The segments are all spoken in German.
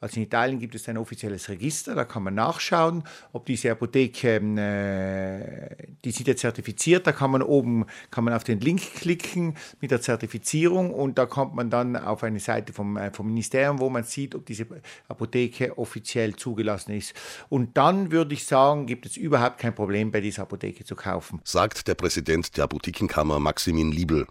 Also in Italien gibt es ein offizielles Register, da kann man nachschauen, ob diese Apotheke, äh, die sind ja zertifiziert, da kann man oben, kann man auf den Link klicken mit der Zertifizierung und da kommt man dann auf eine Seite vom, äh, vom Ministerium, wo man sieht, ob diese Apotheke offiziell zugelassen ist. Und dann würde ich sagen, gibt es überhaupt kein Problem, bei dieser Apotheke zu kaufen. Sagt der Präsident der Apothekenkammer Maximin Liebel.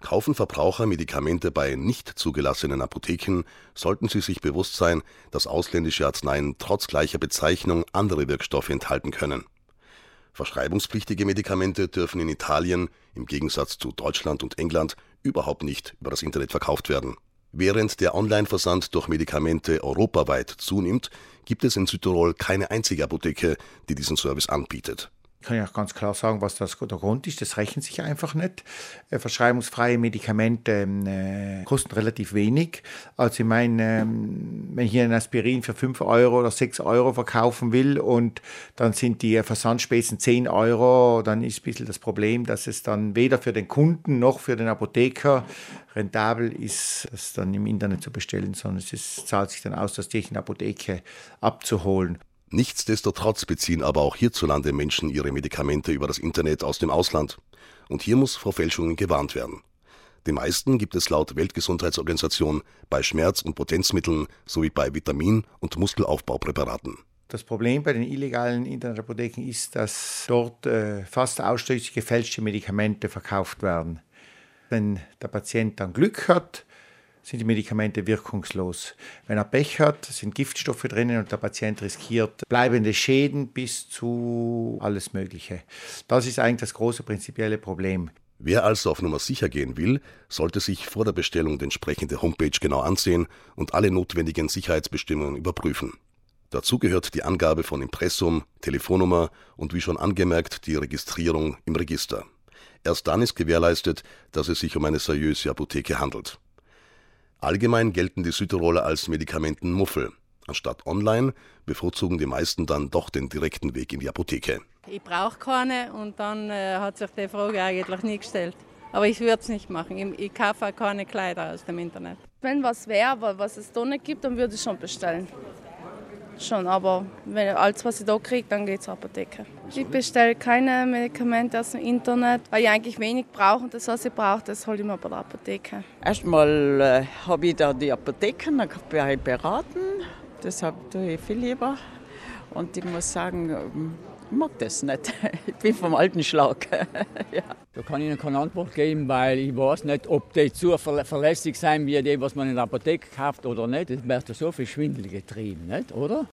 Kaufen Verbraucher Medikamente bei nicht zugelassenen Apotheken, sollten sie sich bewusst sein, dass ausländische Arzneien trotz gleicher Bezeichnung andere Wirkstoffe enthalten können. Verschreibungspflichtige Medikamente dürfen in Italien, im Gegensatz zu Deutschland und England, überhaupt nicht über das Internet verkauft werden. Während der Online-Versand durch Medikamente europaweit zunimmt, gibt es in Südtirol keine einzige Apotheke, die diesen Service anbietet. Ich kann ja auch ganz klar sagen, was das der Grund ist. Das rechnet sich einfach nicht. Äh, verschreibungsfreie Medikamente ähm, äh, kosten relativ wenig. Also ich meine, ähm, wenn ich hier ein Aspirin für 5 Euro oder 6 Euro verkaufen will und dann sind die Versandspesen 10 Euro, dann ist ein bisschen das Problem, dass es dann weder für den Kunden noch für den Apotheker rentabel ist, das dann im Internet zu bestellen, sondern es ist, zahlt sich dann aus, das eine Apotheke abzuholen. Nichtsdestotrotz beziehen aber auch hierzulande Menschen ihre Medikamente über das Internet aus dem Ausland. Und hier muss vor Fälschungen gewarnt werden. Die meisten gibt es laut Weltgesundheitsorganisation bei Schmerz- und Potenzmitteln sowie bei Vitamin- und Muskelaufbaupräparaten. Das Problem bei den illegalen Internetapotheken ist, dass dort äh, fast ausschließlich gefälschte Medikamente verkauft werden. Wenn der Patient dann Glück hat, sind die Medikamente wirkungslos. Wenn er Pech hat, sind Giftstoffe drinnen und der Patient riskiert bleibende Schäden bis zu alles Mögliche. Das ist eigentlich das große prinzipielle Problem. Wer also auf Nummer sicher gehen will, sollte sich vor der Bestellung die entsprechende Homepage genau ansehen und alle notwendigen Sicherheitsbestimmungen überprüfen. Dazu gehört die Angabe von Impressum, Telefonnummer und wie schon angemerkt die Registrierung im Register. Erst dann ist gewährleistet, dass es sich um eine seriöse Apotheke handelt. Allgemein gelten die Südtiroler als Medikamentenmuffel. Anstatt online bevorzugen die meisten dann doch den direkten Weg in die Apotheke. Ich brauche keine und dann äh, hat sich die Frage eigentlich nie gestellt. Aber ich würde es nicht machen. Ich, ich kaufe auch keine Kleider aus dem Internet. Wenn was wäre, was es da nicht gibt, dann würde ich schon bestellen schon, aber wenn alles, was ich da kriege, dann geht es zur Apotheke. Ich bestelle keine Medikamente aus dem Internet, weil ich eigentlich wenig brauche und das, was ich brauche, das hole ich mir bei der Apotheke. Erstmal äh, habe ich da die Apotheken, dann kann ich beraten, deshalb tue ich viel lieber. Und ich muss sagen, ähm, ich mag das nicht. Ich bin vom alten Schlag. ja. Da kann ich Ihnen keine Antwort geben, weil ich weiß nicht, ob die so verlässlich sein wie die, was man in der Apotheke kauft oder nicht. Es wird so viel Schwindel getrieben, nicht? oder?